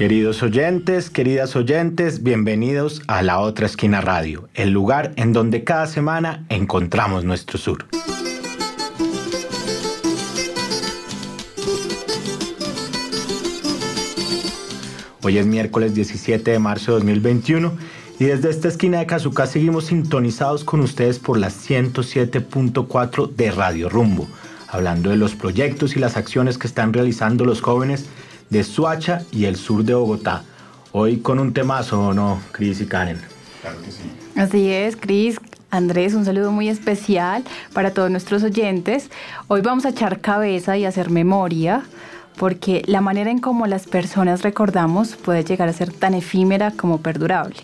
Queridos oyentes, queridas oyentes, bienvenidos a La Otra Esquina Radio, el lugar en donde cada semana encontramos nuestro sur. Hoy es miércoles 17 de marzo de 2021 y desde esta esquina de Cazucá seguimos sintonizados con ustedes por la 107.4 de Radio Rumbo, hablando de los proyectos y las acciones que están realizando los jóvenes de Suacha y el sur de Bogotá. Hoy con un temazo, ¿no, Cris y Karen? Claro que sí. Así es, Cris. Andrés, un saludo muy especial para todos nuestros oyentes. Hoy vamos a echar cabeza y hacer memoria porque la manera en cómo las personas recordamos puede llegar a ser tan efímera como perdurable.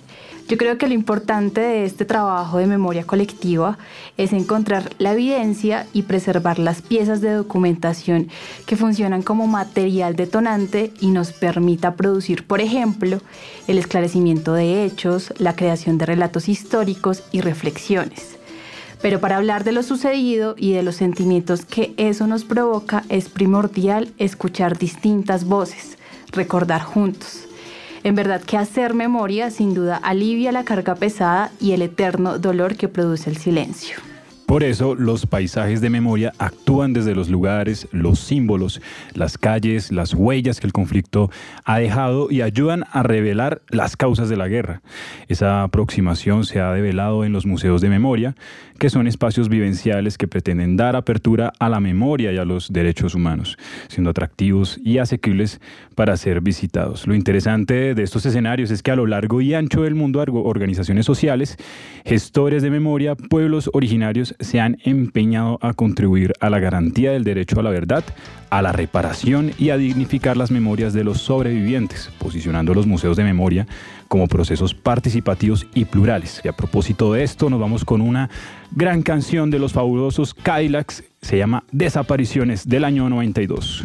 Yo creo que lo importante de este trabajo de memoria colectiva es encontrar la evidencia y preservar las piezas de documentación que funcionan como material detonante y nos permita producir, por ejemplo, el esclarecimiento de hechos, la creación de relatos históricos y reflexiones. Pero para hablar de lo sucedido y de los sentimientos que eso nos provoca es primordial escuchar distintas voces, recordar juntos. En verdad que hacer memoria sin duda alivia la carga pesada y el eterno dolor que produce el silencio. Por eso los paisajes de memoria actúan desde los lugares, los símbolos, las calles, las huellas que el conflicto ha dejado y ayudan a revelar las causas de la guerra. Esa aproximación se ha develado en los museos de memoria, que son espacios vivenciales que pretenden dar apertura a la memoria y a los derechos humanos, siendo atractivos y asequibles para ser visitados. Lo interesante de estos escenarios es que a lo largo y ancho del mundo organizaciones sociales, gestores de memoria, pueblos originarios se han empeñado a contribuir a la garantía del derecho a la verdad, a la reparación y a dignificar las memorias de los sobrevivientes, posicionando los museos de memoria como procesos participativos y plurales. Y a propósito de esto, nos vamos con una gran canción de los fabulosos Cadillacs, se llama Desapariciones del año 92.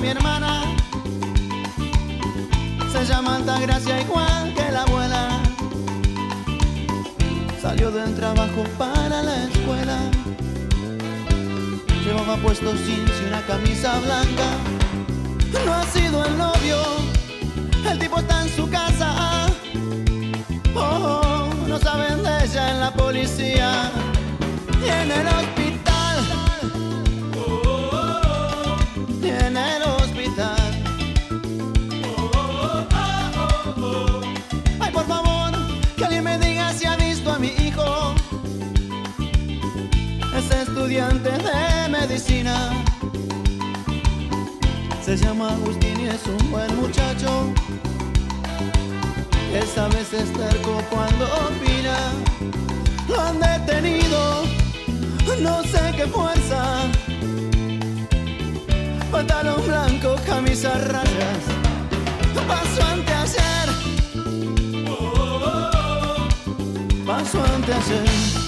Mi hermana se llama Altagracia igual que la abuela. Salió del trabajo para la escuela. Llevaba puesto jeans y una camisa blanca. No ha sido el novio, el tipo está en su casa. Oh, oh no saben de ella en la policía y en el hospital. Estudiante de medicina. Se llama Agustín y es un buen muchacho. Esa vez es terco cuando opina. Lo han detenido, no sé qué fuerza. Pantalón blanco, camisa rayas. Paso ante hacer. Paso ante hacer.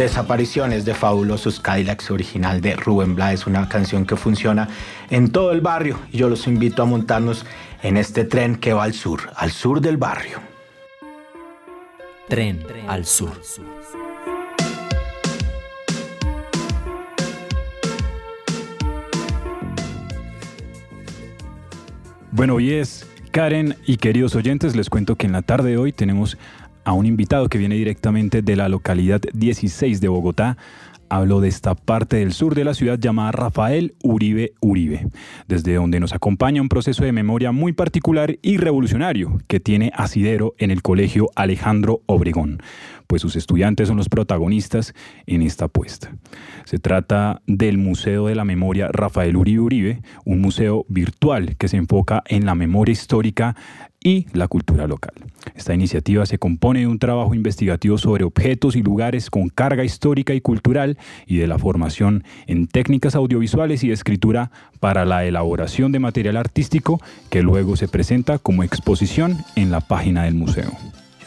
Desapariciones de Fabulosos Cadillacs original de Rubén Blades, una canción que funciona en todo el barrio y yo los invito a montarnos en este tren que va al sur, al sur del barrio. Tren al sur. Bueno, hoy es Karen y queridos oyentes, les cuento que en la tarde de hoy tenemos a un invitado que viene directamente de la localidad 16 de Bogotá. Hablo de esta parte del sur de la ciudad llamada Rafael Uribe Uribe, desde donde nos acompaña un proceso de memoria muy particular y revolucionario que tiene asidero en el Colegio Alejandro Obregón, pues sus estudiantes son los protagonistas en esta apuesta. Se trata del Museo de la Memoria Rafael Uribe Uribe, un museo virtual que se enfoca en la memoria histórica y la cultura local. Esta iniciativa se compone de un trabajo investigativo sobre objetos y lugares con carga histórica y cultural y de la formación en técnicas audiovisuales y escritura para la elaboración de material artístico que luego se presenta como exposición en la página del museo.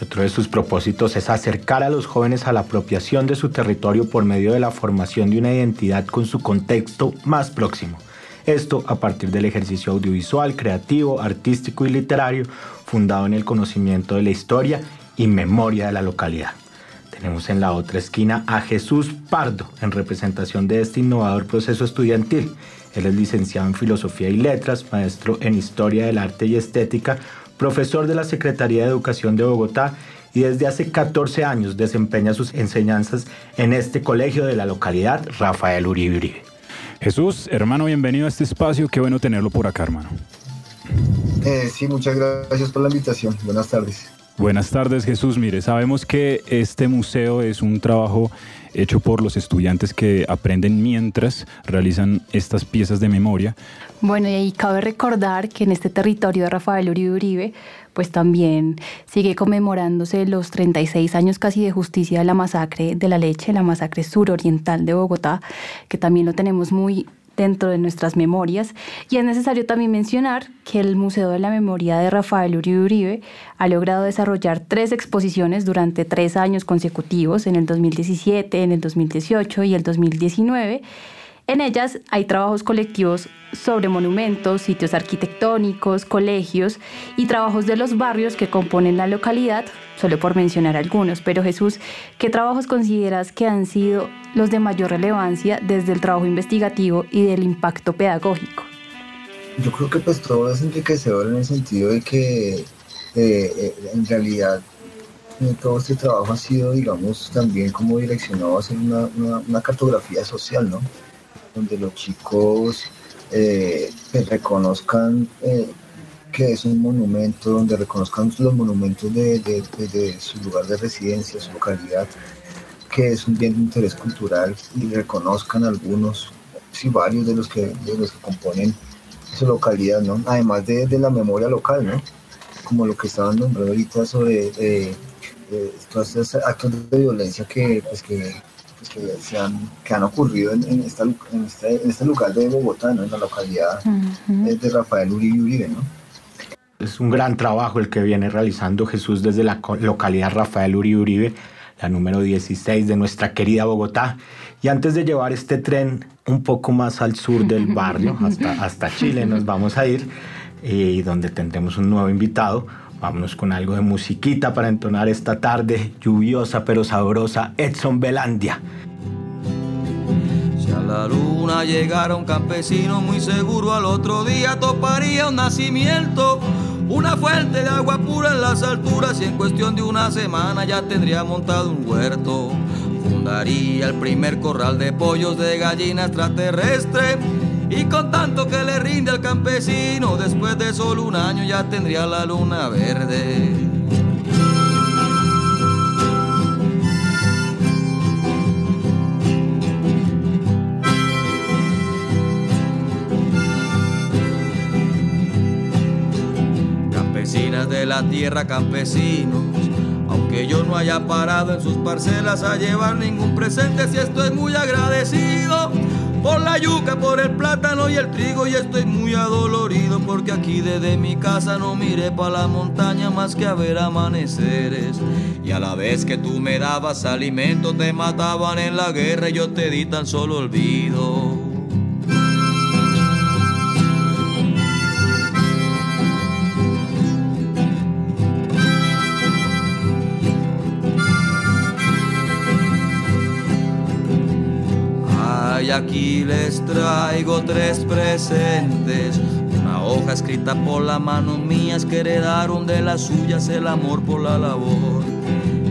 Otro de sus propósitos es acercar a los jóvenes a la apropiación de su territorio por medio de la formación de una identidad con su contexto más próximo. Esto a partir del ejercicio audiovisual, creativo, artístico y literario fundado en el conocimiento de la historia y memoria de la localidad. Tenemos en la otra esquina a Jesús Pardo en representación de este innovador proceso estudiantil. Él es licenciado en Filosofía y Letras, maestro en Historia del Arte y Estética, profesor de la Secretaría de Educación de Bogotá y desde hace 14 años desempeña sus enseñanzas en este colegio de la localidad Rafael Uribe Uribe. Jesús, hermano, bienvenido a este espacio. Qué bueno tenerlo por acá, hermano. Eh, sí, muchas gracias por la invitación. Buenas tardes. Buenas tardes, Jesús. Mire, sabemos que este museo es un trabajo hecho por los estudiantes que aprenden mientras realizan estas piezas de memoria. Bueno, y cabe recordar que en este territorio de Rafael Uribe Uribe, pues también sigue conmemorándose los 36 años casi de justicia de la masacre de la leche, la masacre suroriental de Bogotá, que también lo tenemos muy dentro de nuestras memorias. Y es necesario también mencionar que el Museo de la Memoria de Rafael Uribe Uribe ha logrado desarrollar tres exposiciones durante tres años consecutivos, en el 2017, en el 2018 y el 2019 en ellas hay trabajos colectivos sobre monumentos, sitios arquitectónicos, colegios y trabajos de los barrios que componen la localidad, solo por mencionar algunos. Pero Jesús, ¿qué trabajos consideras que han sido los de mayor relevancia desde el trabajo investigativo y del impacto pedagógico? Yo creo que pues todo es enriquecedor en el sentido de que eh, eh, en realidad eh, todo este trabajo ha sido, digamos, también como direccionado a hacer una, una cartografía social, ¿no? Donde los chicos eh, reconozcan eh, que es un monumento, donde reconozcan los monumentos de, su lugar de residencia, su localidad, que es un bien de interés cultural y reconozcan algunos, sí, varios de los que, de los que componen su localidad, ¿no? Además de, la memoria local, ¿no? Como lo que estaban nombrando ahorita sobre eh, todos estos actos de violencia que, pues, que que, se han, que han ocurrido en, en, esta, en, este, en este lugar de Bogotá, ¿no? en la localidad de Rafael Uribe Uribe. ¿no? Es un gran trabajo el que viene realizando Jesús desde la localidad Rafael Uribe Uribe, la número 16 de nuestra querida Bogotá. Y antes de llevar este tren un poco más al sur del barrio, hasta, hasta Chile nos vamos a ir, eh, y donde tendremos un nuevo invitado, Vámonos con algo de musiquita para entonar esta tarde lluviosa pero sabrosa Edson Belandia. Si a la luna llegara un campesino muy seguro al otro día toparía un nacimiento, una fuente de agua pura en las alturas y en cuestión de una semana ya tendría montado un huerto. Fundaría el primer corral de pollos de gallina extraterrestre y con tanto que le rinde al campesino, después de solo un año ya tendría la luna verde. Campesinas de la tierra, campesinos, aunque yo no haya parado en sus parcelas a llevar ningún presente, si estoy muy agradecido por la yuca, por el plátano y el trigo y estoy muy adolorido porque aquí desde mi casa no miré para la montaña más que a ver amaneceres. Y a la vez que tú me dabas alimento te mataban en la guerra y yo te di tan solo olvido. Aquí les traigo tres presentes. Una hoja escrita por la mano mías que heredaron de las suyas el amor por la labor.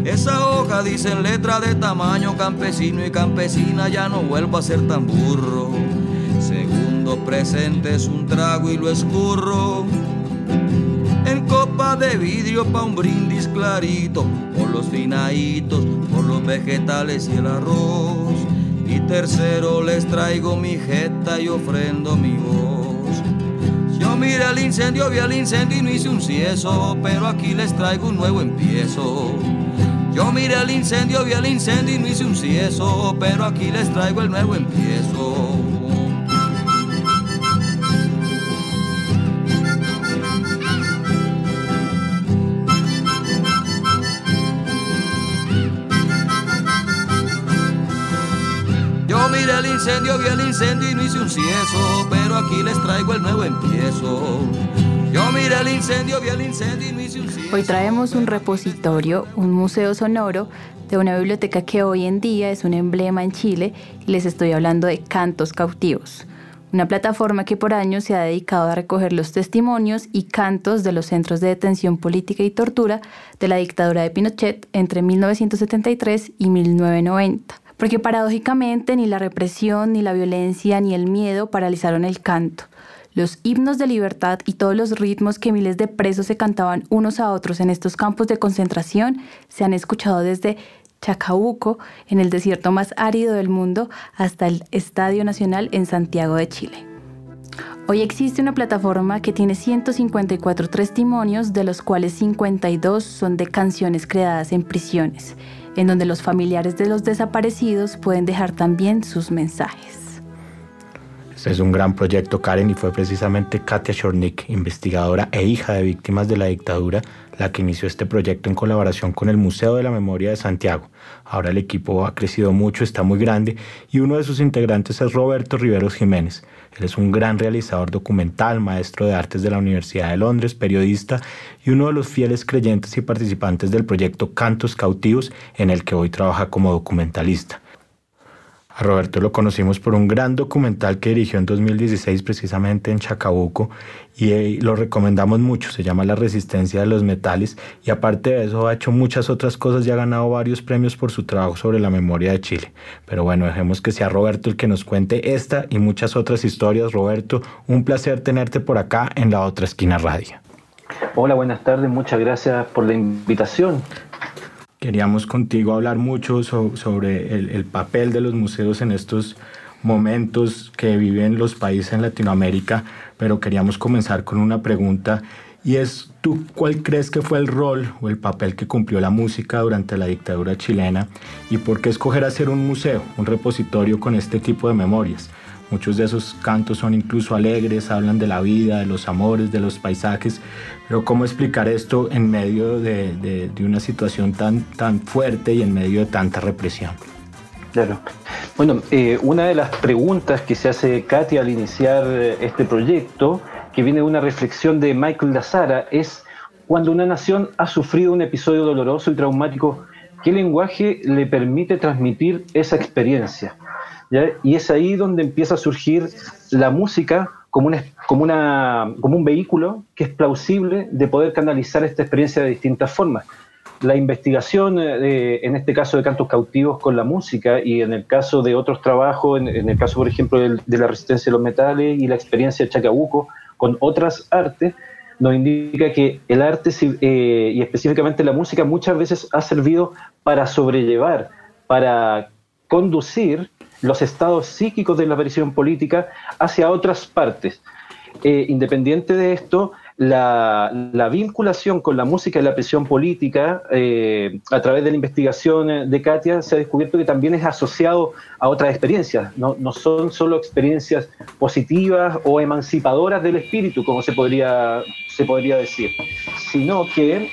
Esa hoja dice en letra de tamaño campesino y campesina, ya no vuelvo a ser tan burro. Segundo presente es un trago y lo escurro. En copa de vidrio pa' un brindis clarito, por los finaditos, por los vegetales y el arroz. Y tercero les traigo mi jeta y ofrendo mi voz. Yo miré el incendio, vi el incendio y no hice un cieso, pero aquí les traigo un nuevo empiezo. Yo miré el incendio, vi el incendio y no hice un cieso, pero aquí les traigo el nuevo empiezo. Yo miré el incendio, vi el incendio y no hice un cieso, pero aquí les traigo el nuevo empiezo. Yo miré el incendio, vi el incendio y no hice un cieso. Hoy traemos un repositorio, un museo sonoro de una biblioteca que hoy en día es un emblema en Chile y les estoy hablando de Cantos Cautivos, una plataforma que por años se ha dedicado a recoger los testimonios y cantos de los centros de detención política y tortura de la dictadura de Pinochet entre 1973 y 1990. Porque paradójicamente ni la represión, ni la violencia, ni el miedo paralizaron el canto. Los himnos de libertad y todos los ritmos que miles de presos se cantaban unos a otros en estos campos de concentración se han escuchado desde Chacabuco, en el desierto más árido del mundo, hasta el Estadio Nacional en Santiago de Chile. Hoy existe una plataforma que tiene 154 testimonios, de los cuales 52 son de canciones creadas en prisiones, en donde los familiares de los desaparecidos pueden dejar también sus mensajes. Este es un gran proyecto, Karen, y fue precisamente Katia Shornik, investigadora e hija de víctimas de la dictadura, la que inició este proyecto en colaboración con el Museo de la Memoria de Santiago. Ahora el equipo ha crecido mucho, está muy grande, y uno de sus integrantes es Roberto Riveros Jiménez. Él es un gran realizador documental, maestro de artes de la Universidad de Londres, periodista y uno de los fieles creyentes y participantes del proyecto Cantos Cautivos, en el que hoy trabaja como documentalista. A Roberto lo conocimos por un gran documental que dirigió en 2016 precisamente en Chacabuco y eh, lo recomendamos mucho, se llama La resistencia de los metales y aparte de eso ha hecho muchas otras cosas y ha ganado varios premios por su trabajo sobre la memoria de Chile. Pero bueno, dejemos que sea Roberto el que nos cuente esta y muchas otras historias. Roberto, un placer tenerte por acá en la otra esquina radio. Hola, buenas tardes, muchas gracias por la invitación. Queríamos contigo hablar mucho sobre el, el, papel de los museos en estos momentos que viven los países en Latinoamérica, pero queríamos comenzar con una pregunta y es, ¿tú cuál crees que fue el rol o el papel que cumplió la música durante la dictadura chilena y por qué escoger hacer un museo, un repositorio con este tipo de memorias? Muchos de esos cantos son incluso alegres, hablan de la vida, de los amores, de los paisajes, pero ¿cómo explicar esto en medio de, de, de una situación tan, tan fuerte y en medio de tanta represión? Claro. Bueno, eh, una de las preguntas que se hace Katy al iniciar este proyecto, que viene de una reflexión de Michael Lazara, es cuando una nación ha sufrido un episodio doloroso y traumático, ¿qué lenguaje le permite transmitir esa experiencia? ¿Ya? Y es ahí donde empieza a surgir la música como, una, como, una, como un vehículo que es plausible de poder canalizar esta experiencia de distintas formas. La investigación, de, en este caso de cantos cautivos con la música y en el caso de otros trabajos, en, en el caso, por ejemplo, de, de, la resistencia de los metales y la experiencia de Chacabuco con otras artes, nos indica que el arte eh, y específicamente la música muchas veces ha servido para sobrellevar, para conducir los estados psíquicos de la presión política hacia otras partes. Eh, independiente de esto, la, vinculación con la música y la presión política, eh, a través de la investigación de Katia, se ha descubierto que también es asociado a otras experiencias. No, son solo experiencias positivas o emancipadoras del espíritu, como se podría, se podría decir, sino que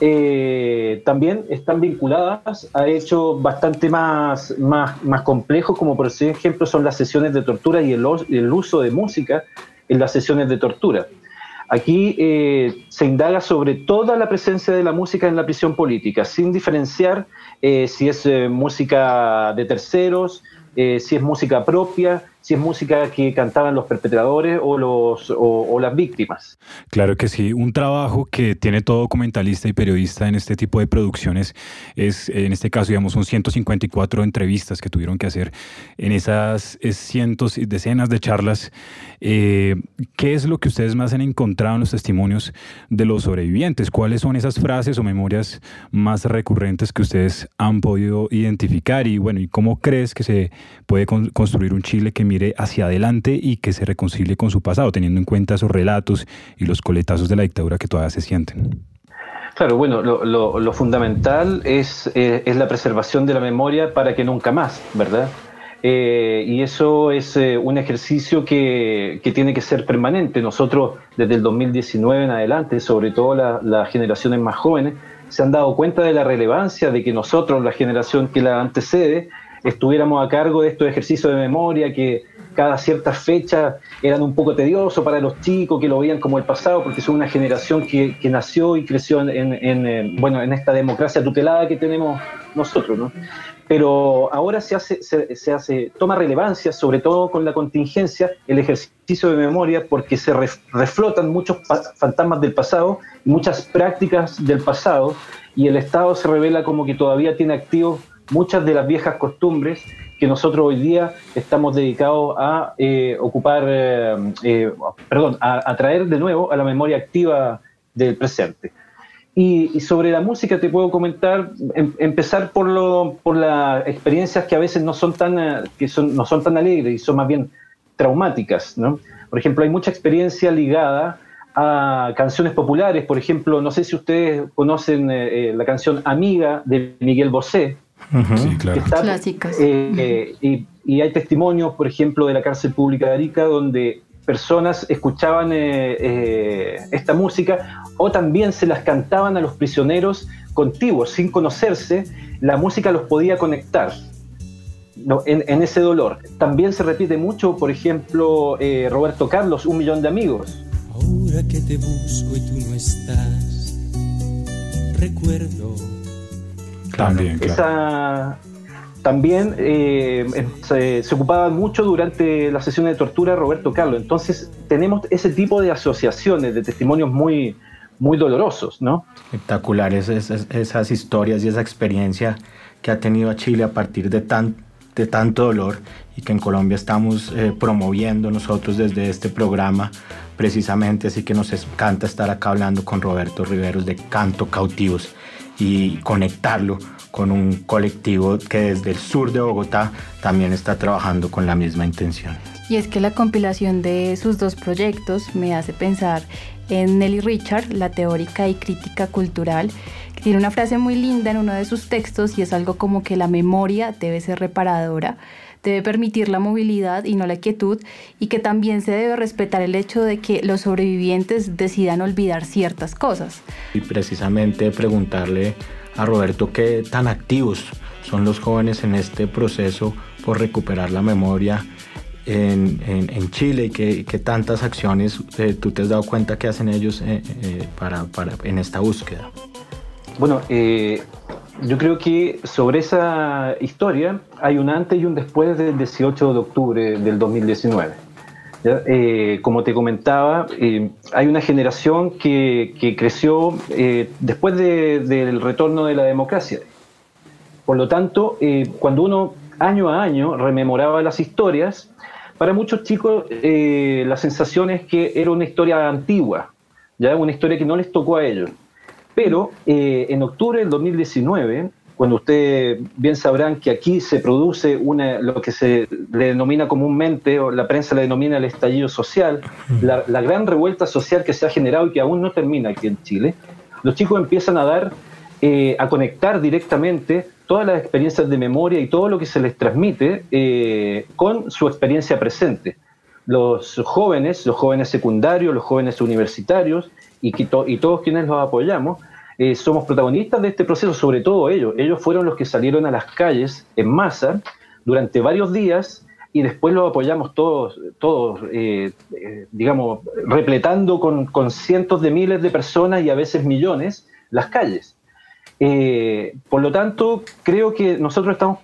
eh, también están vinculadas a hechos bastante más, más, más complejos, como por ejemplo son las sesiones de tortura y el, uso de música en las sesiones de tortura. Aquí eh, se indaga sobre toda la presencia de la música en la prisión política, sin diferenciar eh, si es música de terceros, si es música propia, si es música que cantaban los perpetradores o, los, o, las víctimas. Claro que sí, un trabajo que tiene todo documentalista y periodista en este tipo de producciones es, en este caso, digamos, son 154 entrevistas que tuvieron que hacer en esas cientos y decenas de charlas. Eh, ¿Qué es lo que ustedes más han encontrado en los testimonios de los sobrevivientes? ¿Cuáles son esas frases o memorias más recurrentes que ustedes han podido identificar? Y bueno, ¿y cómo crees que se puede construir un Chile que mire hacia adelante y que se reconcilie con su pasado, teniendo en cuenta esos relatos y los coletazos de la dictadura que todavía se sienten. Claro, bueno, lo, fundamental es, eh, es, la preservación de la memoria para que nunca más, ¿verdad? Eh, y eso es eh, un ejercicio que, que, tiene que ser permanente. Nosotros, desde el 2019 en adelante, sobre todo las generaciones más jóvenes, se han dado cuenta de la relevancia de que nosotros, la generación que la antecede, estuviéramos a cargo de estos ejercicios de memoria que cada cierta fecha eran un poco tediosos para los chicos que lo veían como el pasado, porque son una generación que, nació y creció en, bueno, en esta democracia tutelada que tenemos nosotros. ¿no? Pero ahora se hace, se, hace, toma relevancia, sobre todo con la contingencia, el ejercicio de memoria, porque se reflotan muchos fantasmas del pasado muchas prácticas del pasado, y el Estado se revela como que todavía tiene activos muchas de las viejas costumbres que nosotros hoy día estamos dedicados a eh, ocupar, eh, eh, perdón, a, traer de nuevo a la memoria activa del presente. Y, sobre la música te puedo comentar, em, empezar por, lo, por las experiencias que a veces no son, tan, que son, no son tan alegres y son más bien traumáticas. ¿no? Por ejemplo, hay mucha experiencia ligada a canciones populares. Por ejemplo, no sé si ustedes conocen la canción Amiga de Miguel Bosé, sí, claro. Clásicas. Eh, eh, y, hay testimonios, por ejemplo, de la cárcel pública de Arica, donde personas escuchaban eh, esta música o también se las cantaban a los prisioneros contiguos, sin conocerse, la música los podía conectar. en, ese dolor. También se repite mucho, por ejemplo, Roberto Carlos, Un Millón de Amigos. Ahora que te busco y tú no estás, recuerdo también, también eh, se, ocupaba mucho durante la sesión de tortura Roberto Carlos. Entonces tenemos ese tipo de asociaciones, de testimonios muy, muy dolorosos, ¿no? Espectaculares esas, historias y esa experiencia que ha tenido a Chile a partir de, tan, de tanto dolor y que en Colombia estamos eh, promoviendo nosotros desde este programa precisamente, así que nos encanta estar acá hablando con Roberto Riveros de Canto Cautivos y conectarlo con un colectivo que desde el sur de Bogotá también está trabajando con la misma intención. Y es que la compilación de sus dos proyectos me hace pensar en Nelly Richard, la teórica y crítica cultural, tiene una frase muy linda en uno de sus textos y es algo como que la memoria debe ser reparadora debe permitir la movilidad y no la quietud, y que también se debe respetar el hecho de que los sobrevivientes decidan olvidar ciertas cosas. Y precisamente preguntarle a Roberto qué tan activos son los jóvenes en este proceso por recuperar la memoria en, en, Chile y qué tantas acciones eh, tú te has dado cuenta que hacen ellos eh, eh, para, para, en esta búsqueda. Bueno, yo creo que sobre esa historia hay un antes y un después del 18 de octubre del 2019. Eh, como te comentaba, eh, hay una generación que, creció eh, después del retorno de la democracia. Por lo tanto, cuando uno año a año rememoraba las historias, para muchos chicos la sensación es que era una historia antigua, ¿ya? una historia que no les tocó a ellos. Pero en octubre del 2019, cuando ustedes bien sabrán que aquí se produce una, lo que se le denomina comúnmente, o la prensa le denomina el estallido social, la, la gran revuelta social que se ha generado y que aún no termina aquí en Chile, los chicos empiezan a dar, eh, a conectar directamente todas las experiencias de memoria y todo lo que se les transmite eh, con su experiencia presente. Los jóvenes, los jóvenes secundarios, los jóvenes universitarios y, y todos quienes los apoyamos, eh, somos protagonistas de este proceso, sobre todo ellos. Ellos fueron los que salieron a las calles en masa durante varios días y después los apoyamos todos, todos eh, eh, digamos, repletando con, con, cientos de miles de personas y a veces millones las calles. por lo tanto, creo que nosotros estamos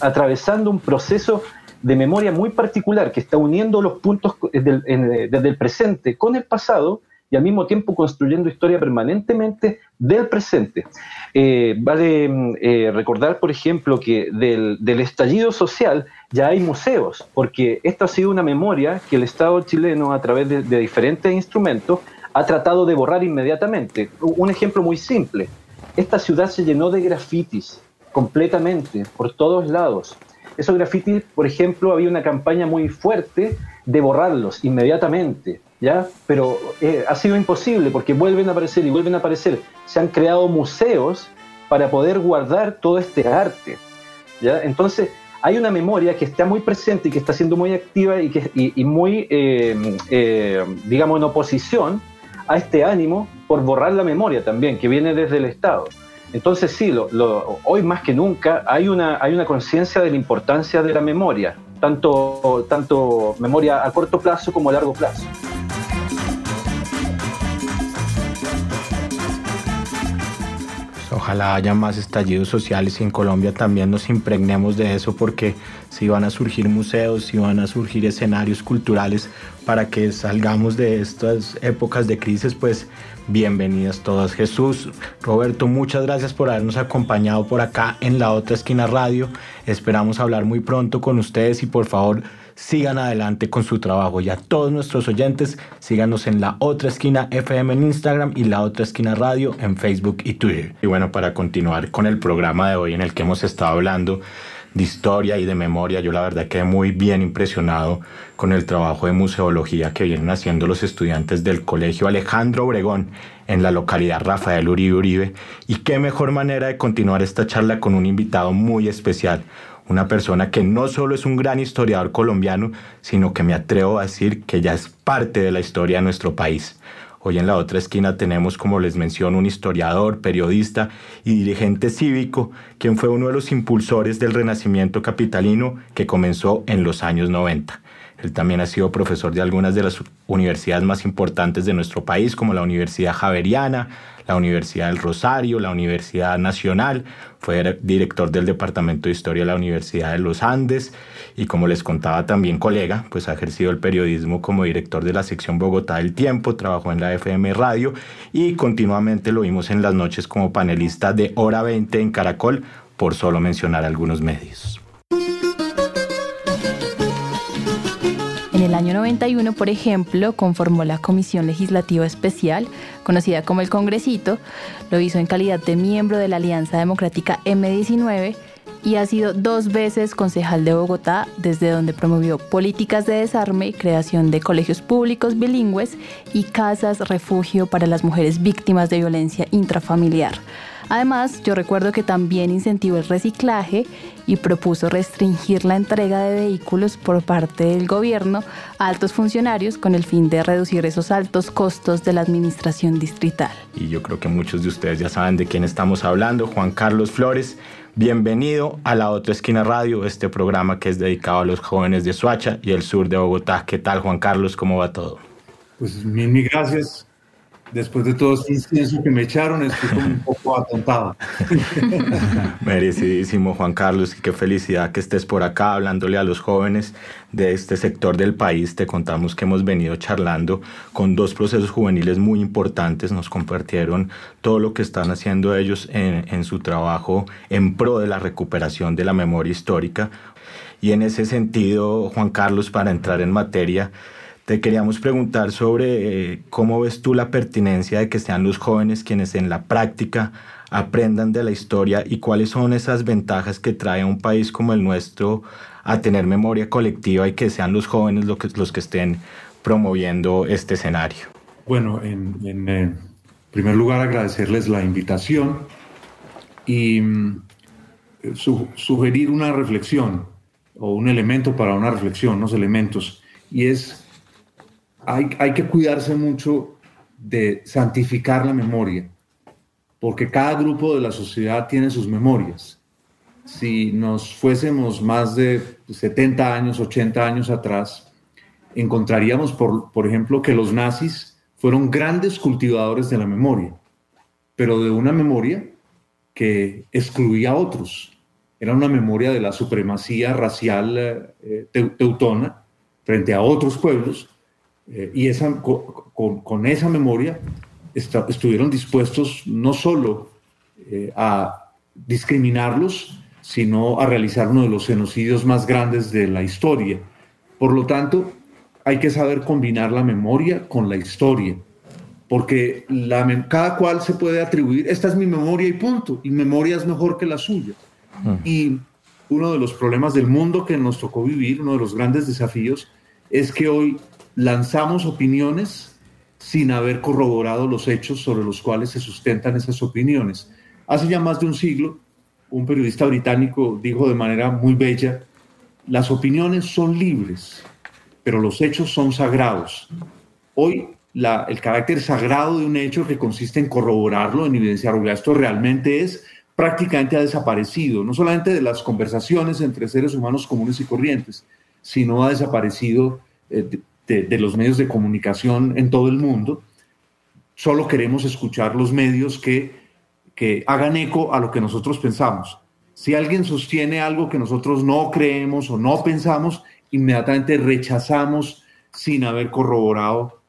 atravesando un proceso de memoria muy particular que está uniendo los puntos desde el presente con el pasado y al mismo tiempo construyendo historia permanentemente del presente. Eh, vale mm, eh, recordar, por ejemplo, que del, estallido social ya hay museos, porque esta ha sido una memoria que el Estado chileno, a través de, de diferentes instrumentos, ha tratado de borrar inmediatamente. Un ejemplo muy simple. Esta ciudad se llenó de grafitis completamente, por todos lados. Esos grafitis, por ejemplo, había una campaña muy fuerte de borrarlos inmediatamente. Pero eh, ha sido imposible porque vuelven a aparecer y vuelven a aparecer. Se han creado museos para poder guardar todo este arte. Entonces, hay una memoria que está muy presente y que está siendo muy activa y, que, y, muy, eh, eh, digamos, en oposición a este ánimo por borrar la memoria también, que viene desde el Estado. Entonces sí, hoy más que nunca hay una, hay una conciencia de la importancia de la memoria, tanto, tanto memoria a corto plazo como a largo plazo. Ojalá haya más estallidos sociales y en Colombia también nos impregnemos de eso porque si van a surgir museos, si van a surgir escenarios culturales para que salgamos de estas épocas de crisis, pues bienvenidas todas. Jesús, Roberto, muchas gracias por habernos acompañado por acá en la otra esquina radio. Esperamos hablar muy pronto con ustedes y por favor sigan adelante con su trabajo. Y a todos nuestros oyentes, síganos en la otra esquina FM en Instagram y la otra esquina radio en Facebook y Twitter. Y bueno, para continuar con el programa de hoy en el que hemos estado hablando de historia y de memoria, yo la verdad quedé muy bien impresionado con el trabajo de museología que vienen haciendo los estudiantes del Colegio Alejandro Obregón en la localidad Rafael Uribe Uribe. Y qué mejor manera de continuar esta charla con un invitado muy especial, una persona que no solo es un gran historiador colombiano, sino que me atrevo a decir que ya es parte de la historia de nuestro país. Hoy en la otra esquina tenemos, como les menciono, un historiador, periodista y dirigente cívico, quien fue uno de los impulsores del renacimiento capitalino que comenzó en los años 90. Él también ha sido profesor de algunas de las universidades más importantes de nuestro país, como la Universidad Javeriana, la Universidad del Rosario, la Universidad Nacional, fue director del Departamento de Historia de la Universidad de los Andes y como les contaba también colega, pues ha ejercido el periodismo como director de la sección Bogotá del Tiempo, trabajó en la FM Radio y continuamente lo vimos en las noches como panelista de Hora 20 en Caracol, por solo mencionar algunos medios. En el año 91, por ejemplo, conformó la Comisión Legislativa Especial, conocida como el Congresito, lo hizo en calidad de miembro de la Alianza Democrática M19 y ha sido dos veces concejal de Bogotá, desde donde promovió políticas de desarme, creación de colegios públicos bilingües y casas refugio para las mujeres víctimas de violencia intrafamiliar. Además, yo recuerdo que también incentivó el reciclaje y propuso restringir la entrega de vehículos por parte del gobierno a altos funcionarios con el fin de reducir esos altos costos de la administración distrital. Y yo creo que muchos de ustedes ya saben de quién estamos hablando, Juan Carlos Flores. Bienvenido a La Otra Esquina Radio, este programa que es dedicado a los jóvenes de Suacha y el sur de Bogotá. ¿Qué tal, Juan Carlos? ¿Cómo va todo? Pues mil, mil gracias después de todo este incienso que me echaron, estoy un poco atontada. Merecidísimo, Juan Carlos, y qué felicidad que estés por acá hablándole a los jóvenes de este sector del país. Te contamos que hemos venido charlando con dos procesos juveniles muy importantes. Nos compartieron todo lo que están haciendo ellos en su trabajo en pro de la recuperación de la memoria histórica. Y en ese sentido, Juan Carlos, para entrar en materia, te queríamos preguntar sobre eh, cómo ves tú la pertinencia de que sean los jóvenes quienes en la práctica aprendan de la historia y cuáles son esas ventajas que trae un país como el nuestro a tener memoria colectiva y que sean los jóvenes los que, los que estén promoviendo este escenario. Bueno, en, eh, primer lugar agradecerles la invitación y mm, sugerir una reflexión o un elemento para una reflexión, unos elementos, y es, hay, que cuidarse mucho de santificar la memoria, porque cada grupo de la sociedad tiene sus memorias. Si nos fuésemos más de 70 años, 80 años atrás, encontraríamos, por, por ejemplo, que los nazis fueron grandes cultivadores de la memoria, pero de una memoria que excluía a otros. Era una memoria de la supremacía racial eh, teutona frente a otros pueblos, eh, y esa, con, esa memoria estuvieron dispuestos no solo eh, a discriminarlos, sino a realizar uno de los genocidios más grandes de la historia. Por lo tanto, hay que saber combinar la memoria con la historia, porque la, cada cual se puede atribuir, esta es mi memoria y punto, y memoria es mejor que la suya. Mm. Y uno de los problemas del mundo que nos tocó vivir, uno de los grandes desafíos, es que hoy lanzamos opiniones sin haber corroborado los hechos sobre los cuales se sustentan esas opiniones. Hace ya más de un siglo, un periodista británico dijo de manera muy bella, las opiniones son libres, pero los hechos son sagrados. Hoy el carácter sagrado de un hecho que consiste en corroborarlo, en evidenciarlo, esto realmente es, prácticamente ha desaparecido, no solamente de las conversaciones entre seres humanos comunes y corrientes, sino ha desaparecido eh, de, los medios de comunicación en todo el mundo. Solo queremos escuchar los medios que, que hagan eco a lo que nosotros pensamos. Si alguien sostiene algo que nosotros no creemos o no pensamos, inmediatamente rechazamos sin haber corroborado.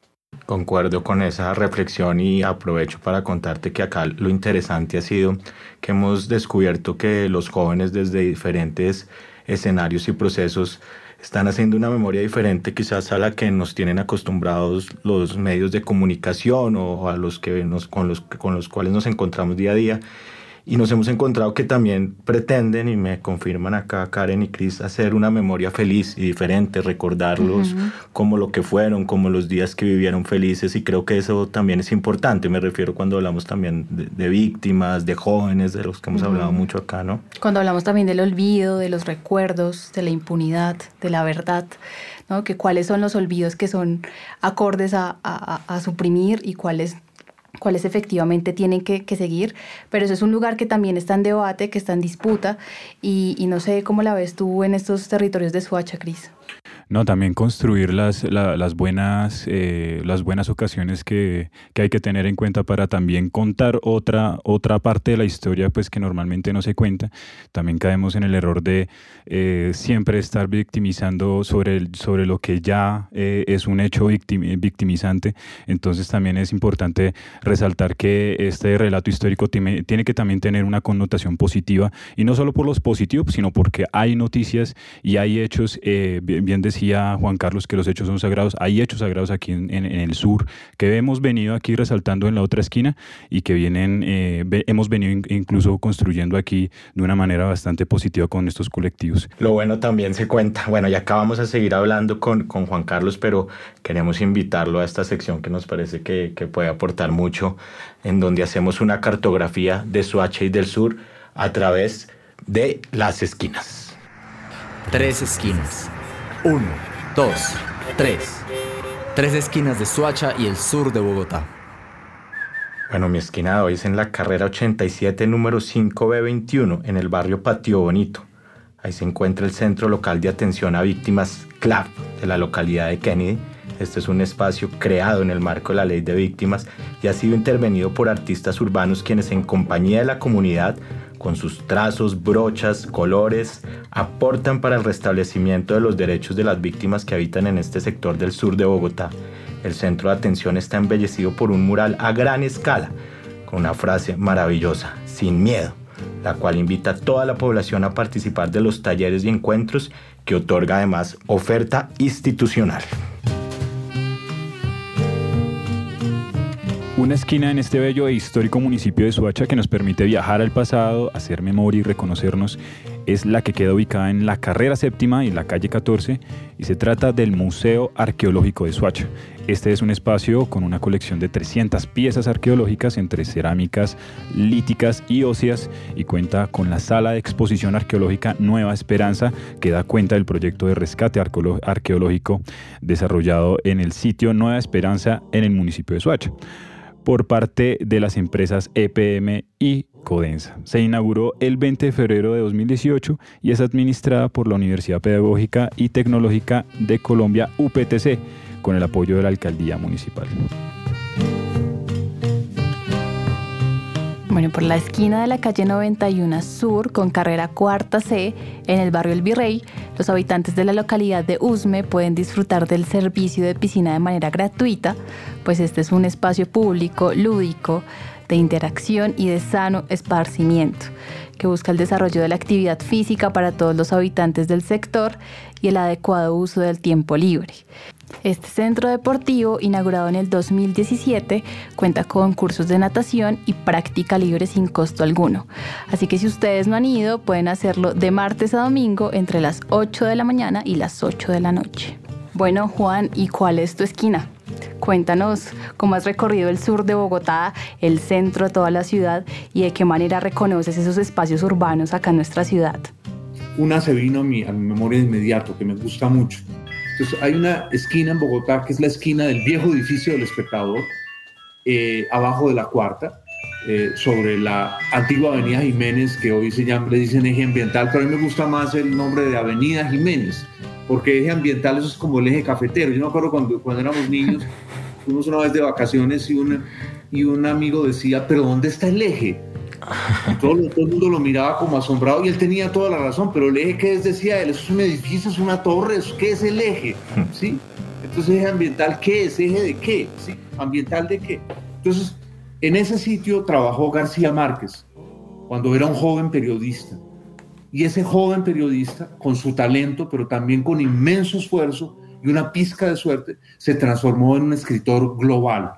Concuerdo con esa reflexión y aprovecho para contarte que acá lo interesante ha sido que hemos descubierto que los jóvenes desde diferentes escenarios y procesos están haciendo una memoria diferente quizás a la que nos tienen acostumbrados los medios de comunicación o a los que nos, con, los, con los cuales nos encontramos día a día y nos hemos encontrado que también pretenden, y me confirman acá Karen y Chris, hacer una memoria feliz y diferente, recordarlos como lo que fueron, como los días que vivieron felices, y creo que eso también es importante, me refiero cuando hablamos también de, víctimas, de jóvenes, de los que hemos hablado mucho acá, ¿no? Cuando hablamos también del olvido, de los recuerdos, de la impunidad, de la verdad, ¿no? Que cuáles son los olvidos que son acordes a, a, a suprimir y cuáles cuáles efectivamente tienen que, seguir, pero eso es un lugar que también está en debate, que está en disputa, y, y no sé cómo la ves tú en estos territorios de Suacha, Cris. No, también construir las, las, buenas, eh, las buenas ocasiones que, que, hay que tener en cuenta para también contar otra, otra parte de la historia pues que normalmente no se cuenta. También caemos en el error de eh, siempre estar victimizando sobre, el, sobre lo que ya eh, es un hecho victimizante. Entonces también es importante resaltar que este relato histórico tiene, tiene que también tener una connotación positiva y no solo por los positivos, sino porque hay noticias y hay hechos, bien decía Juan Carlos que los hechos son sagrados. Hay hechos sagrados aquí en, el sur que hemos venido aquí resaltando en la otra esquina y que vienen, eh, hemos venido incluso construyendo aquí de una manera bastante positiva con estos colectivos. Lo bueno también se cuenta. Bueno, ya acabamos a seguir hablando con, con Juan Carlos, pero queremos invitarlo a esta sección que nos parece que, que puede aportar mucho, en donde hacemos una cartografía de Suacha y del sur a través de las esquinas. Tres esquinas uno, dos, tres. Tres esquinas de Suacha y el sur de Bogotá. Bueno, mi esquina hoy es en la carrera 87, número 5B21, en el barrio Patio Bonito. Ahí se encuentra el Centro Local de Atención a Víctimas CLAP de la localidad de Kennedy. Este es un espacio creado en el marco de la ley de víctimas y ha sido intervenido por artistas urbanos quienes en compañía de la comunidad con sus trazos, brochas, colores, aportan para el restablecimiento de los derechos de las víctimas que habitan en este sector del sur de Bogotá. El centro de atención está embellecido por un mural a gran escala, con una frase maravillosa, sin miedo, la cual invita a toda la población a participar de los talleres y encuentros que otorga además oferta institucional. Una esquina en este bello e histórico municipio de Suacha que nos permite viajar al pasado, hacer memoria y reconocernos es la que queda ubicada en la carrera séptima y la calle 14 y se trata del Museo Arqueológico de Suacha. Este es un espacio con una colección de 300 piezas arqueológicas entre cerámicas, líticas y óseas y cuenta con la sala de exposición arqueológica Nueva Esperanza que da cuenta del proyecto de rescate arqueológico desarrollado en el sitio Nueva Esperanza en el municipio de Suacha por parte de las empresas EPM y Codensa. Se inauguró el 20 de febrero de 2018 y es administrada por la Universidad Pedagógica y Tecnológica de Colombia, UPTC, con el apoyo de la Alcaldía Municipal. Bueno, por la esquina de la calle 91 Sur, con carrera cuarta C, en el barrio El Virrey, los habitantes de la localidad de Usme pueden disfrutar del servicio de piscina de manera gratuita, pues este es un espacio público, lúdico, de interacción y de sano esparcimiento, que busca el desarrollo de la actividad física para todos los habitantes del sector y el adecuado uso del tiempo libre. Este centro deportivo, inaugurado en el 2017, cuenta con cursos de natación y práctica libre sin costo alguno. Así que si ustedes no han ido, pueden hacerlo de martes a domingo entre las 8 de la mañana y las 8 de la noche. Bueno, Juan, ¿y cuál es tu esquina? Cuéntanos cómo has recorrido el sur de Bogotá, el centro de toda la ciudad y de qué manera reconoces esos espacios urbanos acá en nuestra ciudad. Una se vino a mi, a mi memoria de inmediato, que me gusta mucho entonces hay una esquina en Bogotá que es la esquina del viejo edificio del espectador, eh, abajo de la cuarta, eh, sobre la antigua Avenida Jiménez, que hoy se llama, le dicen eje ambiental, pero a mí me gusta más el nombre de Avenida Jiménez, porque eje ambiental eso es como el eje cafetero. Yo me acuerdo cuando, cuando éramos niños, fuimos una vez de vacaciones y, una, y un amigo decía, pero ¿dónde está el eje? Todo, el mundo lo miraba como asombrado y él tenía toda la razón, pero el eje que es, decía él, es un edificio, es una torre, ¿qué es el eje? ¿Sí? Entonces, eje ambiental, ¿qué es? ¿Eje de qué? ¿Sí? ¿Ambiental de qué? Entonces, en ese sitio trabajó García Márquez cuando era un joven periodista. Y ese joven periodista, con su talento, pero también con inmenso esfuerzo y una pizca de suerte, se transformó en un escritor global.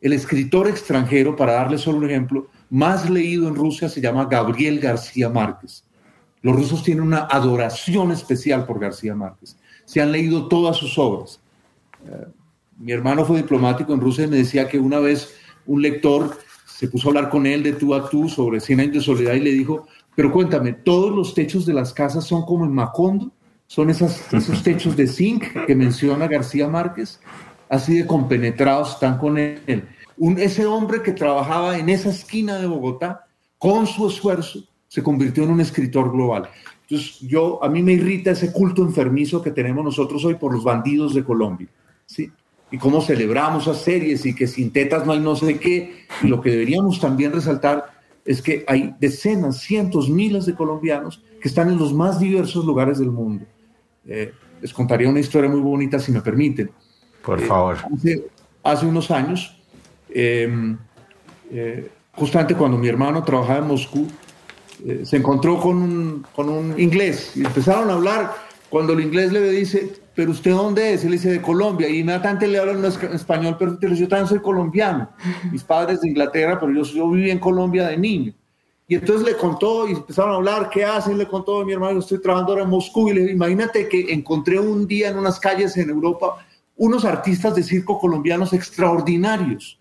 El escritor extranjero, para darle solo un ejemplo, más leído en Rusia se llama Gabriel García Márquez. Los rusos tienen una adoración especial por García Márquez. Se han leído todas sus obras. Eh, mi hermano fue diplomático en Rusia y me decía que una vez un lector se puso a hablar con él de tú a tú sobre Cien años de soledad y le dijo, pero cuéntame, ¿todos los techos de las casas son como en Macondo? ¿Son esos techos de zinc que menciona García Márquez? Así de compenetrados están con él ese hombre que trabajaba en esa esquina de Bogotá, con su esfuerzo, se convirtió en un escritor global. Entonces, yo, a mí me irrita ese culto enfermizo que tenemos nosotros hoy por los bandidos de Colombia, ¿sí? Y cómo celebramos a series y que sin tetas no hay no sé qué. Y lo que deberíamos también resaltar es que hay decenas, cientos, miles de colombianos que están en los más diversos lugares del mundo. Eh, les contaría una historia muy bonita, si me permiten. Por favor. Eh, hace unos años, Em, eh, justamente cuando mi hermano trabajaba en Moscú, eh, se encontró con un, inglés y empezaron a hablar. Cuando el inglés le dice, ¿pero usted dónde es? Él dice, de Colombia. Y inmediatamente le hablan en español pero Yo también soy colombiano. Mis padres de Inglaterra, pero yo, yo viví en Colombia de niño. Y entonces le contó y empezaron a hablar, ¿qué hacen? Le contó a mi hermano, estoy trabajando ahora en Moscú. Y le dije, imagínate que encontré un día en unas calles en Europa unos artistas de circo colombianos extraordinarios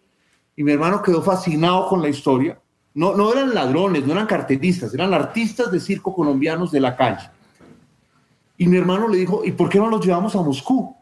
y mi hermano quedó fascinado con la historia. No, no eran ladrones, no eran cartelistas, eran artistas de circo colombianos de la calle. Y mi hermano le dijo, ¿y por qué no los llevamos a Moscú?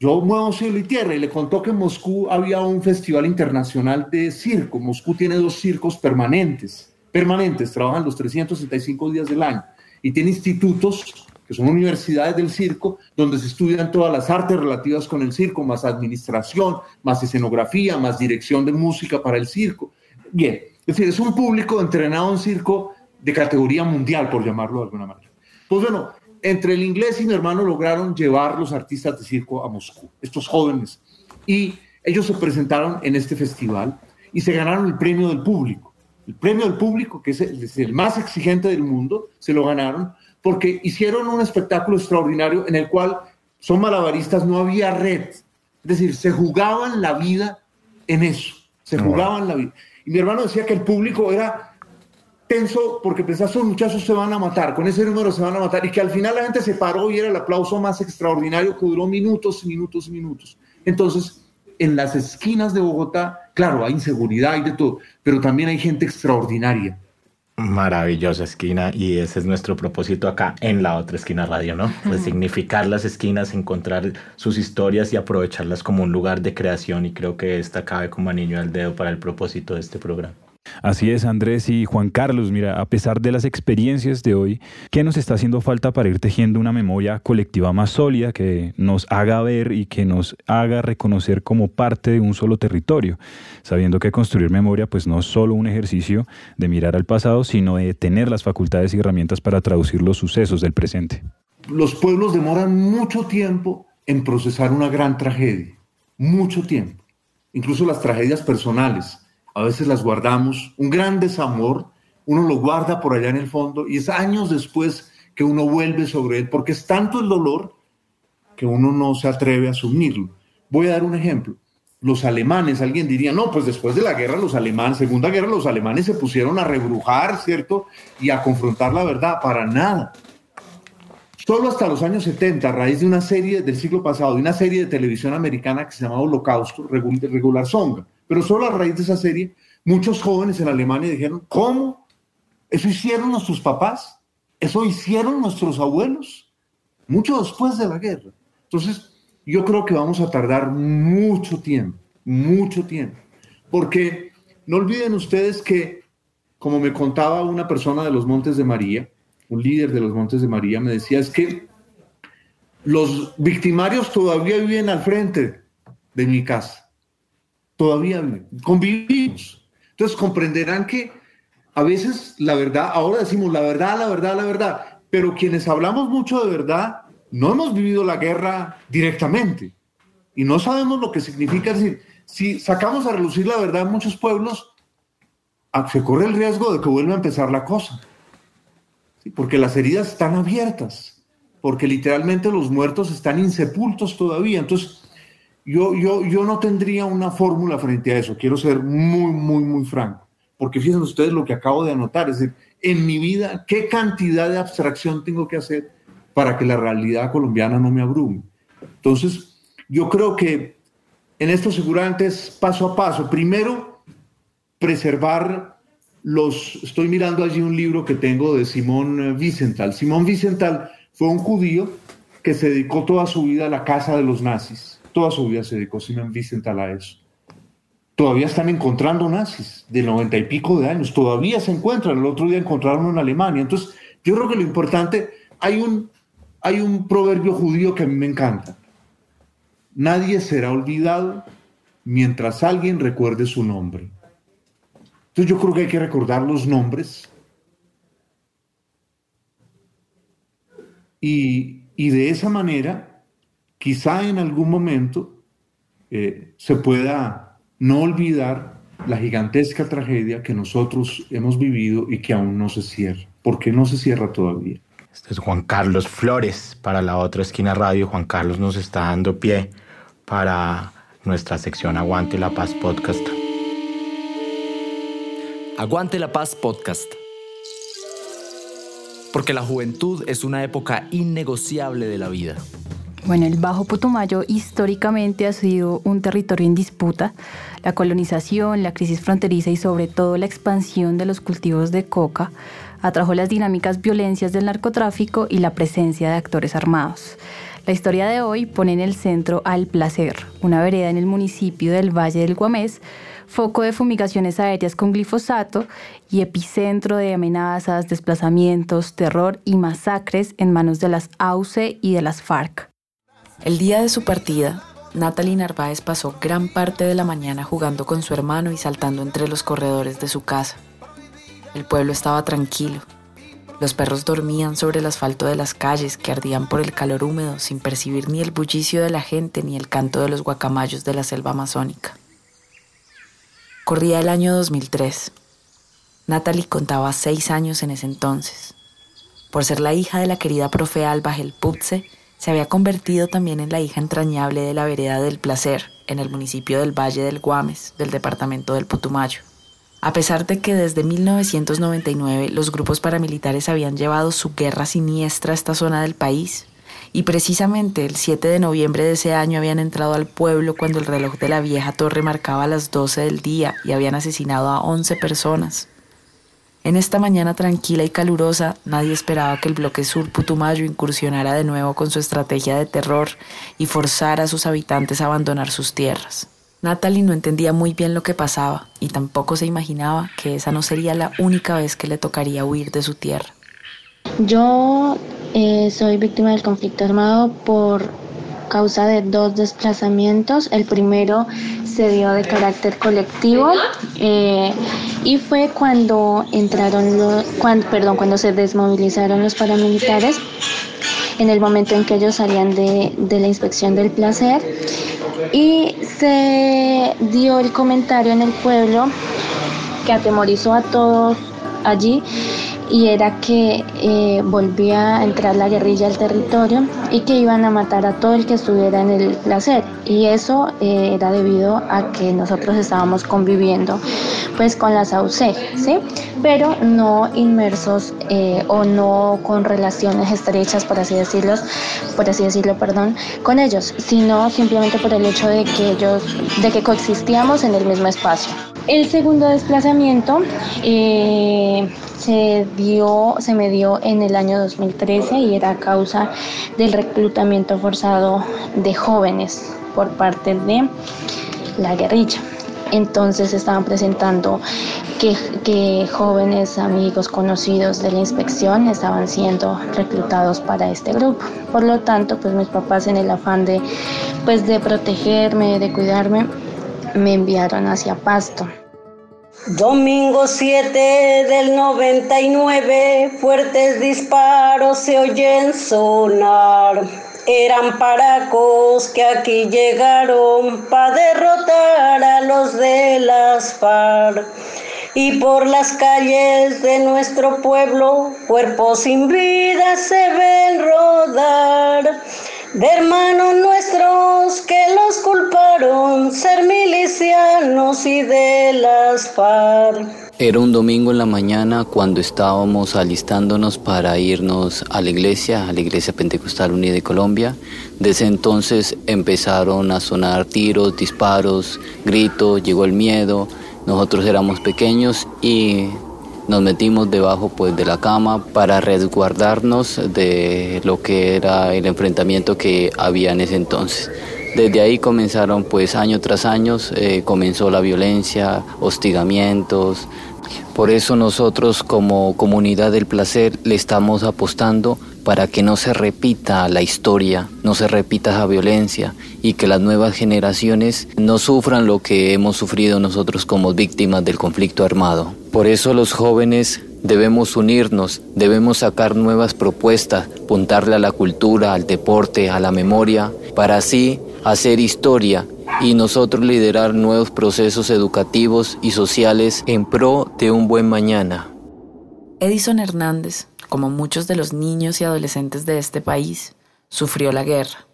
Yo muevo cielo y tierra y le contó que en Moscú había un festival internacional de circo. Moscú tiene dos circos permanentes, permanentes, trabajan los 365 días del año y tiene institutos que son universidades del circo, donde se estudian todas las artes relativas con el circo, más administración, más escenografía, más dirección de música para el circo. Bien, es decir, es un público entrenado en circo de categoría mundial, por llamarlo de alguna manera. Pues bueno, entre el inglés y mi hermano lograron llevar los artistas de circo a Moscú, estos jóvenes, y ellos se presentaron en este festival y se ganaron el premio del público. El premio del público, que es el más exigente del mundo, se lo ganaron porque hicieron un espectáculo extraordinario en el cual son malabaristas, no había red. Es decir, se jugaban la vida en eso. Se jugaban la vida. Y mi hermano decía que el público era tenso porque pensaba, esos muchachos se van a matar, con ese número se van a matar, y que al final la gente se paró y era el aplauso más extraordinario que duró minutos y minutos y minutos. Entonces, en las esquinas de Bogotá, claro, hay inseguridad, hay de todo, pero también hay gente extraordinaria. Maravillosa esquina y ese es nuestro propósito acá en la otra esquina radio, ¿no? Resignificar las esquinas, encontrar sus historias y aprovecharlas como un lugar de creación y creo que esta cabe como anillo al dedo para el propósito de este programa. Así es, Andrés y Juan Carlos. Mira, a pesar de las experiencias de hoy, ¿qué nos está haciendo falta para ir tejiendo una memoria colectiva más sólida que nos haga ver y que nos haga reconocer como parte de un solo territorio? Sabiendo que construir memoria pues no es solo un ejercicio de mirar al pasado, sino de tener las facultades y herramientas para traducir los sucesos del presente. Los pueblos demoran mucho tiempo en procesar una gran tragedia, mucho tiempo, incluso las tragedias personales a veces las guardamos, un gran desamor, uno lo guarda por allá en el fondo y es años después que uno vuelve sobre él, porque es tanto el dolor que uno no se atreve a asumirlo. Voy a dar un ejemplo. Los alemanes, alguien diría, no, pues después de la guerra, los alemanes, Segunda Guerra, los alemanes se pusieron a rebrujar, ¿cierto? Y a confrontar la verdad, para nada. Solo hasta los años 70, a raíz de una serie del siglo pasado, de una serie de televisión americana que se llamaba Holocausto, regular songa, pero solo a raíz de esa serie, muchos jóvenes en Alemania dijeron, ¿cómo? ¿Eso hicieron nuestros papás? ¿Eso hicieron nuestros abuelos? Mucho después de la guerra. Entonces, yo creo que vamos a tardar mucho tiempo, mucho tiempo. Porque no olviden ustedes que, como me contaba una persona de los Montes de María, un líder de los Montes de María, me decía, es que los victimarios todavía viven al frente de mi casa todavía convivimos. Entonces comprenderán que a veces la verdad, ahora decimos la verdad, la verdad, la verdad, pero quienes hablamos mucho de verdad, no hemos vivido la guerra directamente y no sabemos lo que significa. decir, si sacamos a relucir la verdad en muchos pueblos, ah, se corre el riesgo de que vuelva a empezar la cosa. Porque las heridas están abiertas, porque literalmente los muertos están insepultos todavía. Entonces, yo, yo, yo no tendría una fórmula frente a eso, quiero ser muy, muy, muy franco, porque fíjense ustedes lo que acabo de anotar, es decir, en mi vida, ¿qué cantidad de abstracción tengo que hacer para que la realidad colombiana no me abrume? Entonces, yo creo que en esto seguramente es paso a paso. Primero, preservar los... Estoy mirando allí un libro que tengo de Simón Wiesenthal. Simón Wiesenthal fue un judío que se dedicó toda su vida a la casa de los nazis Toda su vida se dedicó Simón Wiesenthal a eso. Todavía están encontrando nazis de noventa y pico de años, todavía se encuentran. El otro día encontraron en Alemania. Entonces, yo creo que lo importante, hay un, hay un proverbio judío que a mí me encanta. Nadie será olvidado mientras alguien recuerde su nombre. Entonces yo creo que hay que recordar los nombres y, y de esa manera quizá en algún momento eh, se pueda no olvidar la gigantesca tragedia que nosotros hemos vivido y que aún no se cierra. ¿Por qué no se cierra todavía? Este es Juan Carlos Flores para la otra esquina radio. Juan Carlos nos está dando pie para nuestra sección Aguante la Paz Podcast. Aguante la Paz Podcast. Porque la juventud es una época innegociable de la vida. Bueno, el Bajo Putumayo históricamente ha sido un territorio en disputa. La colonización, la crisis fronteriza y sobre todo la expansión de los cultivos de coca atrajo las dinámicas violencias del narcotráfico y la presencia de actores armados. La historia de hoy pone en el centro al Placer, una vereda en el municipio del Valle del Guamés, foco de fumigaciones aéreas con glifosato y epicentro de amenazas, desplazamientos, terror y masacres en manos de las AUCE y de las FARC. El día de su partida, Natalie Narváez pasó gran parte de la mañana jugando con su hermano y saltando entre los corredores de su casa. El pueblo estaba tranquilo. Los perros dormían sobre el asfalto de las calles que ardían por el calor húmedo sin percibir ni el bullicio de la gente ni el canto de los guacamayos de la selva amazónica. Corría el año 2003. Natalie contaba seis años en ese entonces. Por ser la hija de la querida profe Alba Gelputze, se había convertido también en la hija entrañable de la vereda del placer, en el municipio del Valle del Guames, del departamento del Putumayo. A pesar de que desde 1999 los grupos paramilitares habían llevado su guerra siniestra a esta zona del país, y precisamente el 7 de noviembre de ese año habían entrado al pueblo cuando el reloj de la vieja torre marcaba las 12 del día y habían asesinado a 11 personas. En esta mañana tranquila y calurosa, nadie esperaba que el bloque sur Putumayo incursionara de nuevo con su estrategia de terror y forzara a sus habitantes a abandonar sus tierras. Natalie no entendía muy bien lo que pasaba y tampoco se imaginaba que esa no sería la única vez que le tocaría huir de su tierra. Yo eh, soy víctima del conflicto armado por causa de dos desplazamientos. El primero se dio de carácter colectivo eh, y fue cuando entraron los, cuando, perdón, cuando se desmovilizaron los paramilitares en el momento en que ellos salían de, de la inspección del placer y se dio el comentario en el pueblo que atemorizó a todos allí y era que eh, volvía a entrar la guerrilla al territorio y que iban a matar a todo el que estuviera en el placer y eso eh, era debido a que nosotros estábamos conviviendo pues con las AUC, ¿sí? pero no inmersos eh, o no con relaciones estrechas por así decirlo, por así decirlo, perdón, con ellos, sino simplemente por el hecho de que ellos, de que coexistíamos en el mismo espacio. El segundo desplazamiento eh, se dio, se me dio en el año 2013 y era a causa del reclutamiento forzado de jóvenes por parte de la guerrilla. Entonces estaban presentando que, que, jóvenes amigos conocidos de la inspección estaban siendo reclutados para este grupo. Por lo tanto, pues mis papás en el afán de, pues, de protegerme, de cuidarme, me enviaron hacia Pasto. Domingo 7 del 99, fuertes disparos se oyen sonar. Eran paracos que aquí llegaron para derrotar a los de las FARC. Y por las calles de nuestro pueblo, cuerpos sin vida se ven rodar de hermanos nuestros que los culparon ser milicianos y de las FARC. Era un domingo en la mañana cuando estábamos alistándonos para irnos a la iglesia, a la Iglesia Pentecostal Unida de Colombia. Desde entonces empezaron a sonar tiros, disparos, gritos, llegó el miedo. Nosotros éramos pequeños y nos metimos debajo pues de la cama para resguardarnos de lo que era el enfrentamiento que había en ese entonces. Desde ahí comenzaron pues año tras año, eh, comenzó la violencia, hostigamientos. Por eso nosotros como comunidad del placer le estamos apostando para que no se repita la historia, no se repita esa violencia y que las nuevas generaciones no sufran lo que hemos sufrido nosotros como víctimas del conflicto armado. Por eso los jóvenes debemos unirnos, debemos sacar nuevas propuestas, apuntarle a la cultura, al deporte, a la memoria, para así hacer historia y nosotros liderar nuevos procesos educativos y sociales en pro de un buen mañana. Edison Hernández como muchos de los niños y adolescentes de este país, sufrió la guerra.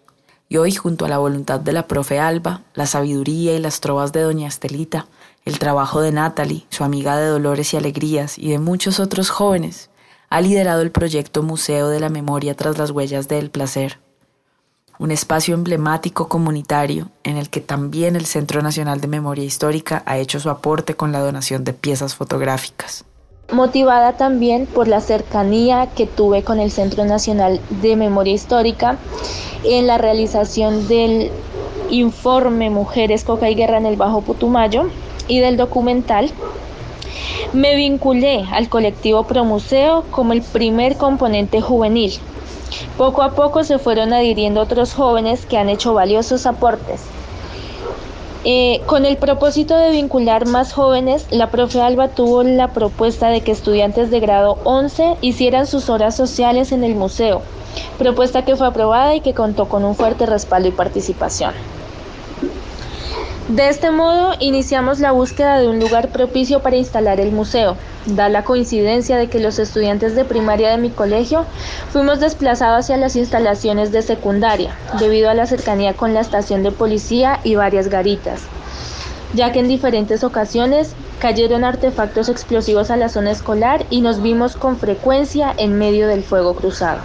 Y hoy, junto a la voluntad de la profe Alba, la sabiduría y las trovas de doña Estelita, el trabajo de Natalie, su amiga de dolores y alegrías, y de muchos otros jóvenes, ha liderado el proyecto Museo de la Memoria tras las huellas del placer, un espacio emblemático comunitario en el que también el Centro Nacional de Memoria Histórica ha hecho su aporte con la donación de piezas fotográficas motivada también por la cercanía que tuve con el Centro Nacional de Memoria Histórica en la realización del informe Mujeres, Coca y Guerra en el Bajo Putumayo y del documental. Me vinculé al colectivo Promuseo como el primer componente juvenil. Poco a poco se fueron adhiriendo otros jóvenes que han hecho valiosos aportes eh, con el propósito de vincular más jóvenes, la profe Alba tuvo la propuesta de que estudiantes de grado 11 hicieran sus horas sociales en el museo, propuesta que fue aprobada y que contó con un fuerte respaldo y participación. De este modo, iniciamos la búsqueda de un lugar propicio para instalar el museo. Da la coincidencia de que los estudiantes de primaria de mi colegio fuimos desplazados hacia las instalaciones de secundaria, debido a la cercanía con la estación de policía y varias garitas, ya que en diferentes ocasiones cayeron artefactos explosivos a la zona escolar y nos vimos con frecuencia en medio del fuego cruzado.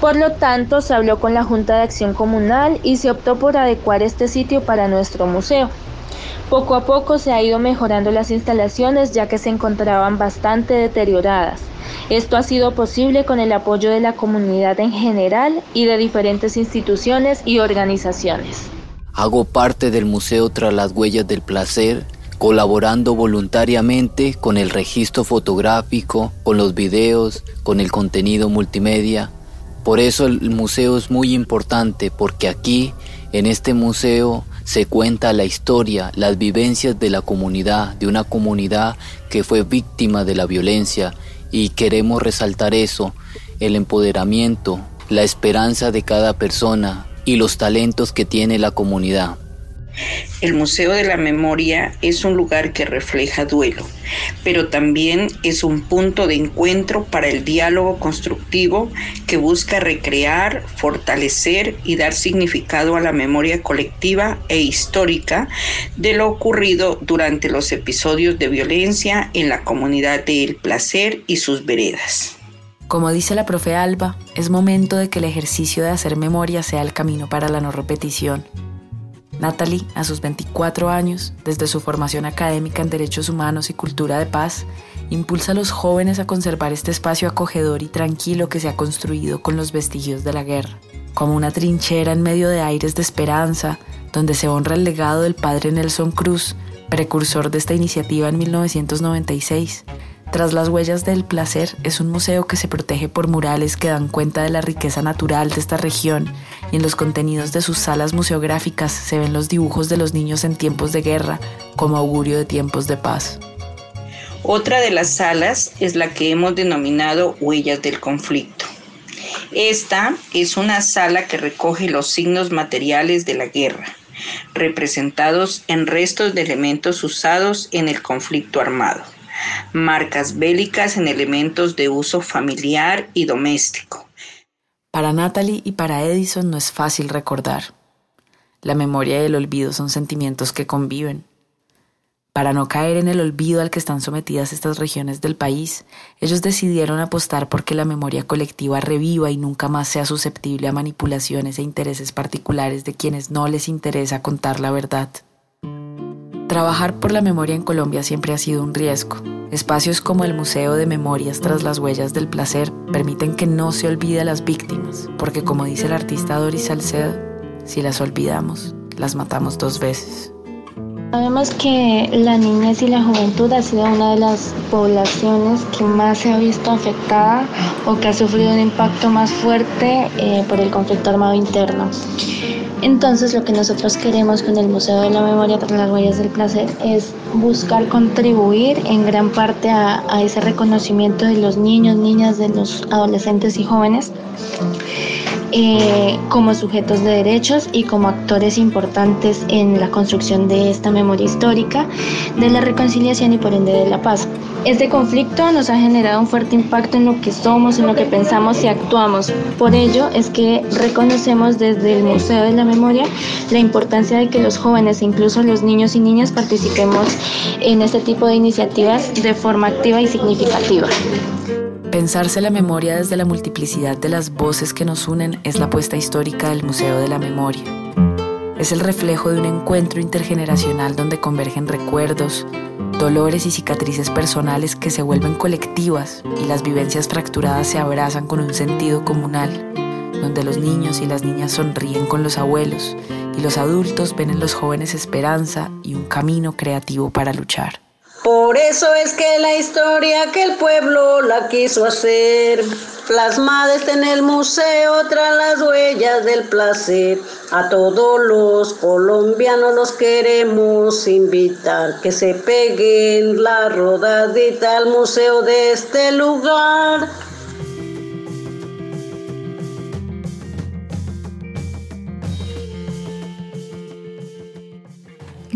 Por lo tanto, se habló con la Junta de Acción Comunal y se optó por adecuar este sitio para nuestro museo. Poco a poco se ha ido mejorando las instalaciones ya que se encontraban bastante deterioradas. Esto ha sido posible con el apoyo de la comunidad en general y de diferentes instituciones y organizaciones. Hago parte del Museo Tras las Huellas del Placer, colaborando voluntariamente con el registro fotográfico, con los videos, con el contenido multimedia, por eso el museo es muy importante porque aquí, en este museo, se cuenta la historia, las vivencias de la comunidad, de una comunidad que fue víctima de la violencia y queremos resaltar eso, el empoderamiento, la esperanza de cada persona y los talentos que tiene la comunidad. El Museo de la Memoria es un lugar que refleja duelo, pero también es un punto de encuentro para el diálogo constructivo que busca recrear, fortalecer y dar significado a la memoria colectiva e histórica de lo ocurrido durante los episodios de violencia en la comunidad de El Placer y sus veredas. Como dice la profe Alba, es momento de que el ejercicio de hacer memoria sea el camino para la no repetición Natalie, a sus 24 años, desde su formación académica en Derechos Humanos y Cultura de Paz, impulsa a los jóvenes a conservar este espacio acogedor y tranquilo que se ha construido con los vestigios de la guerra, como una trinchera en medio de aires de esperanza, donde se honra el legado del padre Nelson Cruz, precursor de esta iniciativa en 1996, tras las huellas del placer es un museo que se protege por murales que dan cuenta de la riqueza natural de esta región y en los contenidos de sus salas museográficas se ven los dibujos de los niños en tiempos de guerra como augurio de tiempos de paz. Otra de las salas es la que hemos denominado Huellas del Conflicto. Esta es una sala que recoge los signos materiales de la guerra, representados en restos de elementos usados en el conflicto armado marcas bélicas en elementos de uso familiar y doméstico. Para Natalie y para Edison no es fácil recordar. La memoria y el olvido son sentimientos que conviven. Para no caer en el olvido al que están sometidas estas regiones del país, ellos decidieron apostar porque la memoria colectiva reviva y nunca más sea susceptible a manipulaciones e intereses particulares de quienes no les interesa contar la verdad. Trabajar por la memoria en Colombia siempre ha sido un riesgo. Espacios como el Museo de Memorias tras las huellas del placer permiten que no se olvide a las víctimas, porque como dice el artista Doris Salcedo, si las olvidamos, las matamos dos veces. Sabemos que la niñez y la juventud ha sido una de las poblaciones que más se ha visto afectada o que ha sufrido un impacto más fuerte eh, por el conflicto armado interno. Entonces lo que nosotros queremos con el Museo de la Memoria para las Huellas del Placer es buscar contribuir en gran parte a, a ese reconocimiento de los niños, niñas, de los adolescentes y jóvenes eh, como sujetos de derechos y como actores importantes en la construcción de esta memoria histórica, de la reconciliación y por ende de la paz. Este conflicto nos ha generado un fuerte impacto en lo que somos, en lo que pensamos y actuamos. Por ello es que reconocemos desde el Museo de la Memoria la importancia de que los jóvenes e incluso los niños y niñas participemos en este tipo de iniciativas de forma activa y significativa. Pensarse la memoria desde la multiplicidad de las voces que nos unen es la apuesta histórica del Museo de la Memoria. Es el reflejo de un encuentro intergeneracional donde convergen recuerdos, dolores y cicatrices personales que se vuelven colectivas y las vivencias fracturadas se abrazan con un sentido comunal, donde los niños y las niñas sonríen con los abuelos y los adultos ven en los jóvenes esperanza y un camino creativo para luchar. Por eso es que la historia que el pueblo la quiso hacer, plasmada está en el museo tras las huellas del placer. A todos los colombianos los queremos invitar, que se peguen la rodadita al museo de este lugar.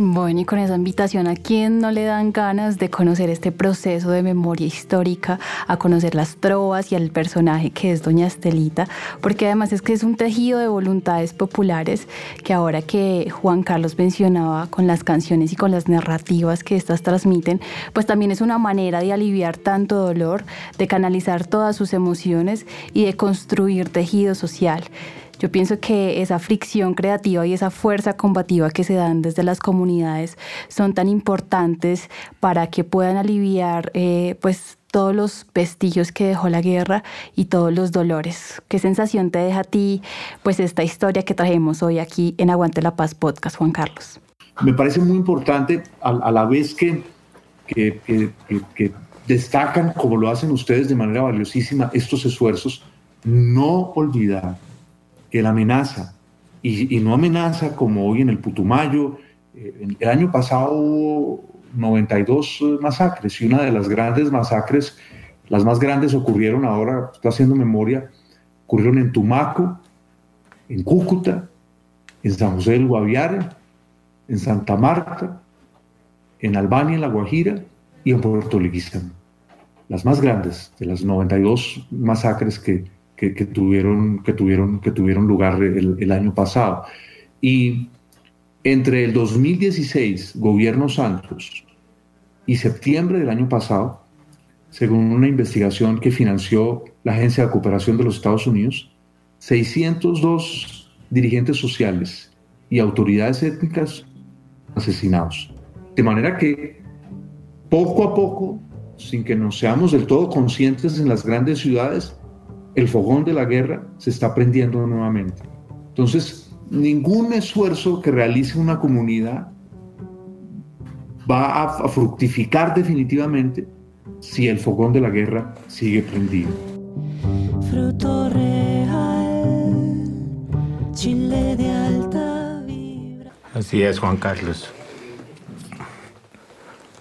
Bueno, y con esa invitación, ¿a quién no le dan ganas de conocer este proceso de memoria histórica, a conocer las trovas y al personaje que es Doña Estelita? Porque además es que es un tejido de voluntades populares que ahora que Juan Carlos mencionaba con las canciones y con las narrativas que estas transmiten, pues también es una manera de aliviar tanto dolor, de canalizar todas sus emociones y de construir tejido social. Yo pienso que esa fricción creativa y esa fuerza combativa que se dan desde las comunidades son tan importantes para que puedan aliviar eh, pues todos los vestigios que dejó la guerra y todos los dolores. ¿Qué sensación te deja a ti pues esta historia que trajimos hoy aquí en Aguante la Paz Podcast, Juan Carlos? Me parece muy importante a, la vez que, que, destacan, como lo hacen ustedes de manera valiosísima, estos esfuerzos, no olvidar que la amenaza, y, no amenaza como hoy en el Putumayo, eh, el año pasado hubo 92 masacres y una de las grandes masacres, las más grandes ocurrieron ahora, estoy haciendo memoria, ocurrieron en Tumaco, en Cúcuta, en San José del Guaviare, en Santa Marta, en Albania, en La Guajira y en Puerto Leguizamo. Las más grandes de las 92 masacres que, que, tuvieron, que, tuvieron, que tuvieron lugar el, año pasado. Y entre el 2016, gobierno Santos, y septiembre del año pasado, según una investigación que financió la Agencia de Cooperación de los Estados Unidos, 602 dirigentes sociales y autoridades étnicas asesinados. De manera que poco a poco, sin que nos seamos del todo conscientes en las grandes ciudades, el fogón de la guerra se está prendiendo nuevamente. Entonces, ningún esfuerzo que realice una comunidad va a, fructificar definitivamente si el fogón de la guerra sigue prendido. Fruto real, chile de alta vibra. Así es, Juan Carlos.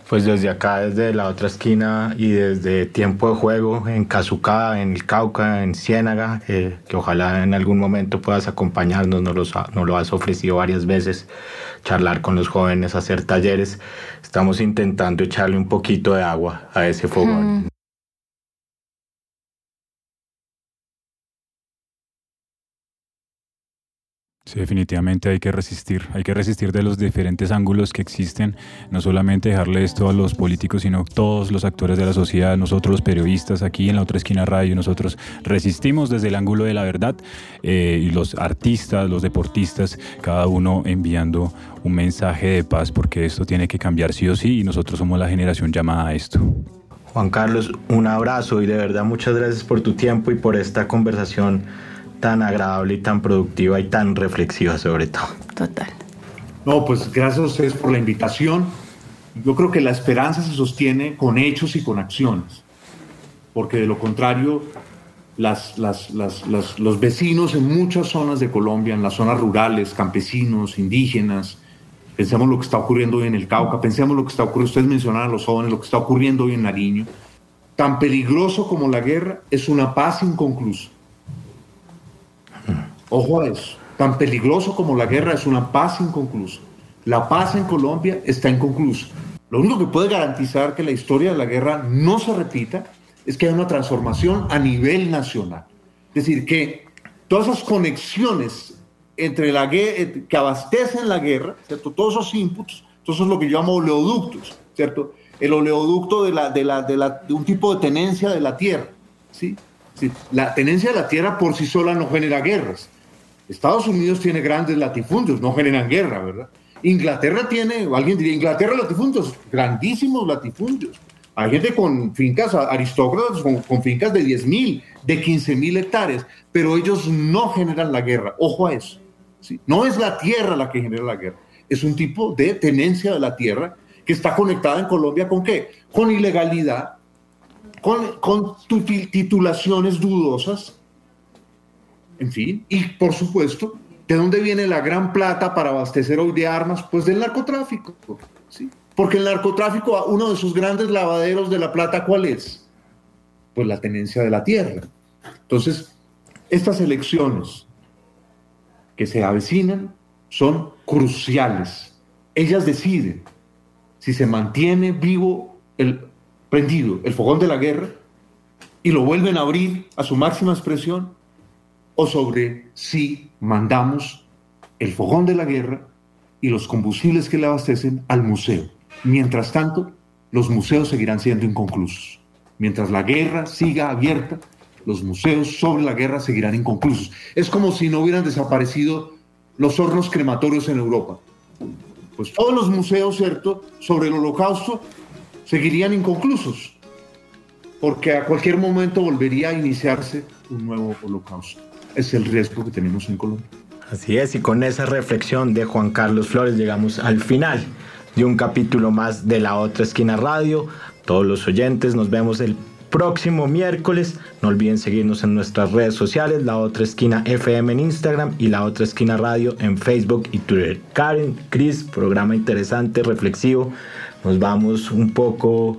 Pues desde acá, desde la otra esquina y desde Tiempo de Juego en Cazucá, en el Cauca, en Ciénaga, eh, que ojalá en algún momento puedas acompañarnos, nos, nos lo has ofrecido varias veces, charlar con los jóvenes, hacer talleres. Estamos intentando echarle un poquito de agua a ese fogón. Sí, definitivamente hay que resistir, hay que resistir de los diferentes ángulos que existen, no solamente dejarle esto a los políticos, sino todos los actores de la sociedad, nosotros los periodistas aquí en la otra esquina radio, nosotros resistimos desde el ángulo de la verdad eh, y los artistas, los deportistas, cada uno enviando un mensaje de paz porque esto tiene que cambiar sí o sí y nosotros somos la generación llamada a esto. Juan Carlos, un abrazo y de verdad muchas gracias por tu tiempo y por esta conversación tan agradable y tan productiva y tan reflexiva sobre todo. Total. No, pues gracias a ustedes por la invitación. Yo creo que la esperanza se sostiene con hechos y con acciones, porque de lo contrario, las, las, las, los vecinos en muchas zonas de Colombia, en las zonas rurales, campesinos, indígenas, pensemos lo que está ocurriendo hoy en el Cauca, pensemos lo que está ocurriendo, ustedes mencionaron a los jóvenes, lo que está ocurriendo hoy en Nariño, tan peligroso como la guerra es una paz inconclusa. Ojo a eso. Tan peligroso como la guerra es una paz inconclusa. La paz en Colombia está inconclusa. Lo único que puede garantizar que la historia de la guerra no se repita es que haya una transformación a nivel nacional. Es decir, que todas esas conexiones entre la eh, que abastecen la guerra, ¿cierto? todos esos inputs, todo eso es lo que yo llamo oleoductos, ¿cierto? el oleoducto de, la, de, la, de, la, de un tipo de tenencia de la tierra. ¿sí? ¿sí? La tenencia de la tierra por sí sola no genera guerras, Estados Unidos tiene grandes latifundios, no generan guerra, ¿verdad? Inglaterra tiene, alguien diría, Inglaterra latifundios, grandísimos latifundios. Hay gente con fincas, aristócratas con, fincas de 10 mil, de 15 mil hectáreas, pero ellos no generan la guerra. Ojo a eso. No es la tierra la que genera la guerra, es un tipo de tenencia de la tierra que está conectada en Colombia con qué? Con ilegalidad, con titulaciones dudosas, en fin, y por supuesto, ¿de dónde viene la gran plata para abastecer hoy de armas? Pues del narcotráfico, ¿sí? Porque el narcotráfico, uno de sus grandes lavaderos de la plata, ¿cuál es? Pues la tenencia de la tierra. Entonces, estas elecciones que se avecinan son cruciales ellas deciden si se mantiene vivo el prendido el fogón de la guerra y lo vuelven a abrir a su máxima expresión o sobre si mandamos el fogón de la guerra y los combustibles que le abastecen al museo. Mientras tanto, los museos seguirán siendo inconclusos. Mientras la guerra siga abierta, los museos sobre la guerra seguirán inconclusos. Es como si no hubieran desaparecido los hornos crematorios en Europa. Pues todos los museos, ¿cierto?, sobre el holocausto seguirían inconclusos, porque a cualquier momento volvería a iniciarse un nuevo holocausto. Es el riesgo que tenemos en Colombia. Así es, y con esa reflexión de Juan Carlos Flores llegamos al final de un capítulo más de La Otra Esquina Radio. Todos los oyentes, nos vemos el próximo miércoles. No olviden seguirnos en nuestras redes sociales, La Otra Esquina FM en Instagram y La Otra Esquina Radio en Facebook y Twitter. Karen, Chris, programa interesante, reflexivo. Nos vamos un poco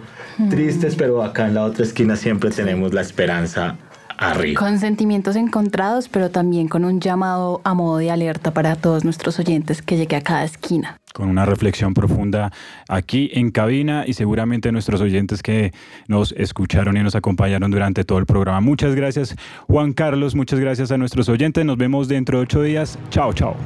tristes, pero acá en la otra esquina siempre tenemos la esperanza arriba. Con sentimientos encontrados, pero también con un llamado a modo de alerta para todos nuestros oyentes que llegue a cada esquina. Con una reflexión profunda aquí en cabina y seguramente nuestros oyentes que nos escucharon y nos acompañaron durante todo el programa. Muchas gracias Juan Carlos, muchas gracias a nuestros oyentes. Nos vemos dentro de ocho días. Chao, chao.